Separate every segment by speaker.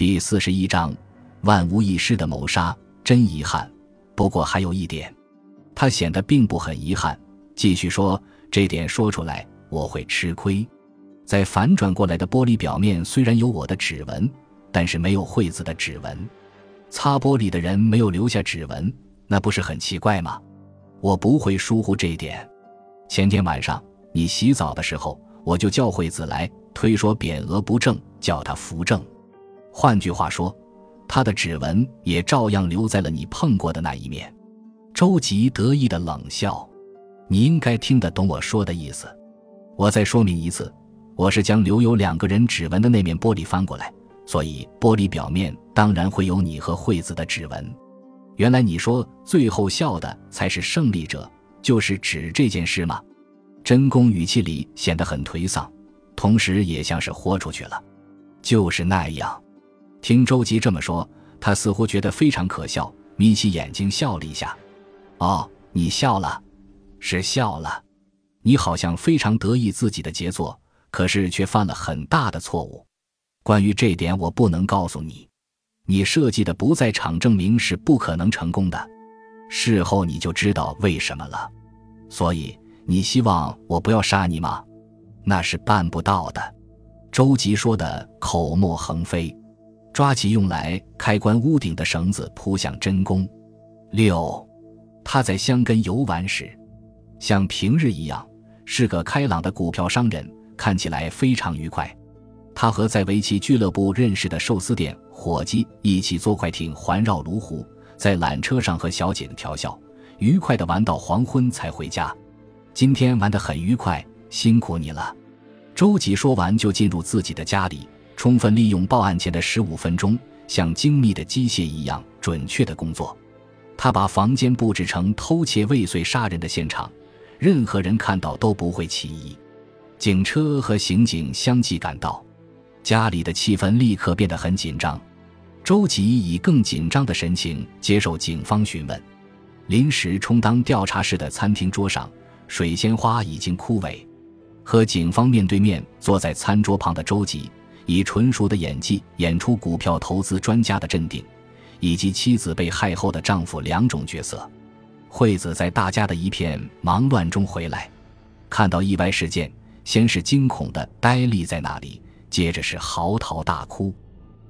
Speaker 1: 第四十一章，万无一失的谋杀，真遗憾。不过还有一点，他显得并不很遗憾。继续说，这点说出来我会吃亏。在反转过来的玻璃表面虽然有我的指纹，但是没有惠子的指纹。擦玻璃的人没有留下指纹，那不是很奇怪吗？我不会疏忽这一点。前天晚上你洗澡的时候，我就叫惠子来推说匾额不正，叫他扶正。换句话说，他的指纹也照样留在了你碰过的那一面。周吉得意的冷笑：“你应该听得懂我说的意思。我再说明一次。”我是将留有两个人指纹的那面玻璃翻过来，所以玻璃表面当然会有你和惠子的指纹。原来你说最后笑的才是胜利者，就是指这件事吗？真宫语气里显得很颓丧，同时也像是豁出去了。就是那样。听周吉这么说，他似乎觉得非常可笑，眯起眼睛笑了一下。哦，你笑了，是笑了。你好像非常得意自己的杰作。可是却犯了很大的错误，关于这点我不能告诉你。你设计的不在场证明是不可能成功的，事后你就知道为什么了。所以你希望我不要杀你吗？那是办不到的。周吉说的口沫横飞，抓起用来开关屋顶的绳子扑向真宫。六，他在香根游玩时，像平日一样是个开朗的股票商人。看起来非常愉快，他和在围棋俱乐部认识的寿司店伙计一起坐快艇环绕卢湖，在缆车上和小姐调笑，愉快地玩到黄昏才回家。今天玩得很愉快，辛苦你了。周吉说完就进入自己的家里，充分利用报案前的十五分钟，像精密的机械一样准确的工作。他把房间布置成偷窃未遂杀人的现场，任何人看到都不会起疑。警车和刑警相继赶到，家里的气氛立刻变得很紧张。周吉以更紧张的神情接受警方询问。临时充当调查室的餐厅桌上，水仙花已经枯萎。和警方面对面坐在餐桌旁的周吉，以纯熟的演技演出股票投资专家的镇定，以及妻子被害后的丈夫两种角色。惠子在大家的一片忙乱中回来，看到意外事件。先是惊恐的呆立在那里，接着是嚎啕大哭。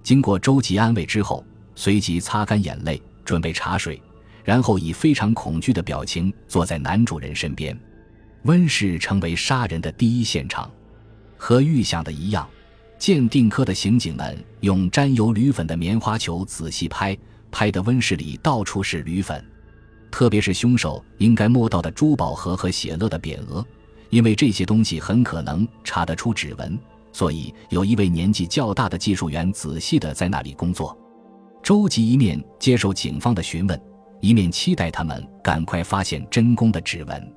Speaker 1: 经过周吉安慰之后，随即擦干眼泪，准备茶水，然后以非常恐惧的表情坐在男主人身边。温室成为杀人的第一现场，和预想的一样，鉴定科的刑警们用沾有铝粉的棉花球仔细拍，拍的温室里到处是铝粉，特别是凶手应该摸到的珠宝盒和写乐的匾额。因为这些东西很可能查得出指纹，所以有一位年纪较大的技术员仔细的在那里工作。周吉一面接受警方的询问，一面期待他们赶快发现真宫的指纹。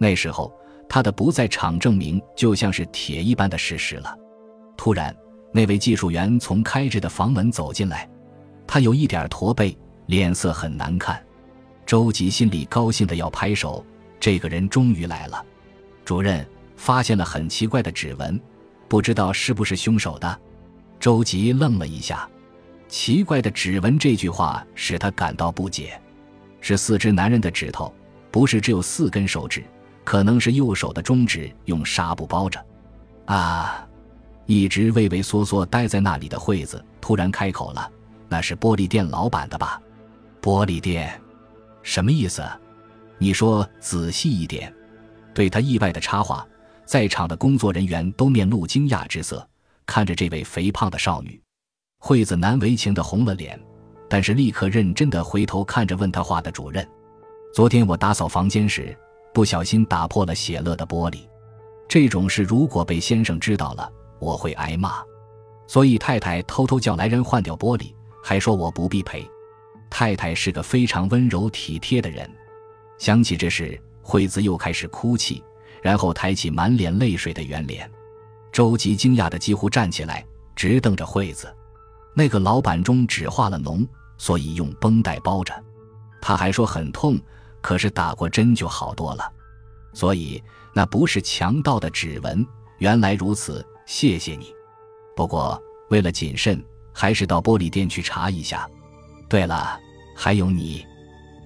Speaker 1: 那时候，他的不在场证明就像是铁一般的事实了。突然，那位技术员从开着的房门走进来，他有一点驼背，脸色很难看。周吉心里高兴得要拍手，这个人终于来了。主任发现了很奇怪的指纹，不知道是不是凶手的。周吉愣了一下，“奇怪的指纹”这句话使他感到不解。是四只男人的指头，不是只有四根手指，可能是右手的中指用纱布包着。啊！一直畏畏缩缩待在那里的惠子突然开口了：“那是玻璃店老板的吧？”玻璃店，什么意思？你说仔细一点。对他意外的插话，在场的工作人员都面露惊讶之色，看着这位肥胖的少女。惠子难为情的红了脸，但是立刻认真的回头看着问他话的主任。昨天我打扫房间时，不小心打破了写乐的玻璃。这种事如果被先生知道了，我会挨骂。所以太太偷偷叫来人换掉玻璃，还说我不必赔。太太是个非常温柔体贴的人。想起这事。惠子又开始哭泣，然后抬起满脸泪水的圆脸。周吉惊讶的几乎站起来，直瞪着惠子。那个老板中只化了脓，所以用绷带包着。他还说很痛，可是打过针就好多了。所以那不是强盗的指纹。原来如此，谢谢你。不过为了谨慎，还是到玻璃店去查一下。对了，还有你。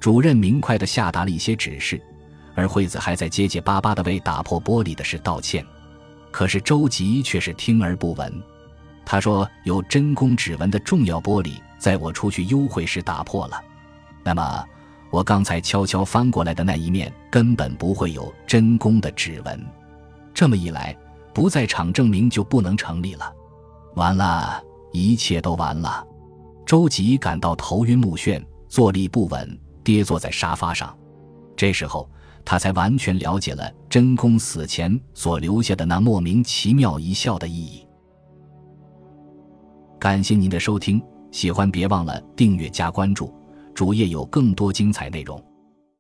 Speaker 1: 主任明快地下达了一些指示，而惠子还在结结巴巴地为打破玻璃的事道歉。可是周吉却是听而不闻。他说：“有真空指纹的重要玻璃，在我出去幽会时打破了。那么，我刚才悄悄翻过来的那一面根本不会有真空的指纹。这么一来，不在场证明就不能成立了。完了，一切都完了。”周吉感到头晕目眩，坐立不稳。跌坐在沙发上，这时候他才完全了解了真宫死前所留下的那莫名其妙一笑的意义。感谢您的收听，喜欢别忘了订阅加关注，主页有更多精彩内容。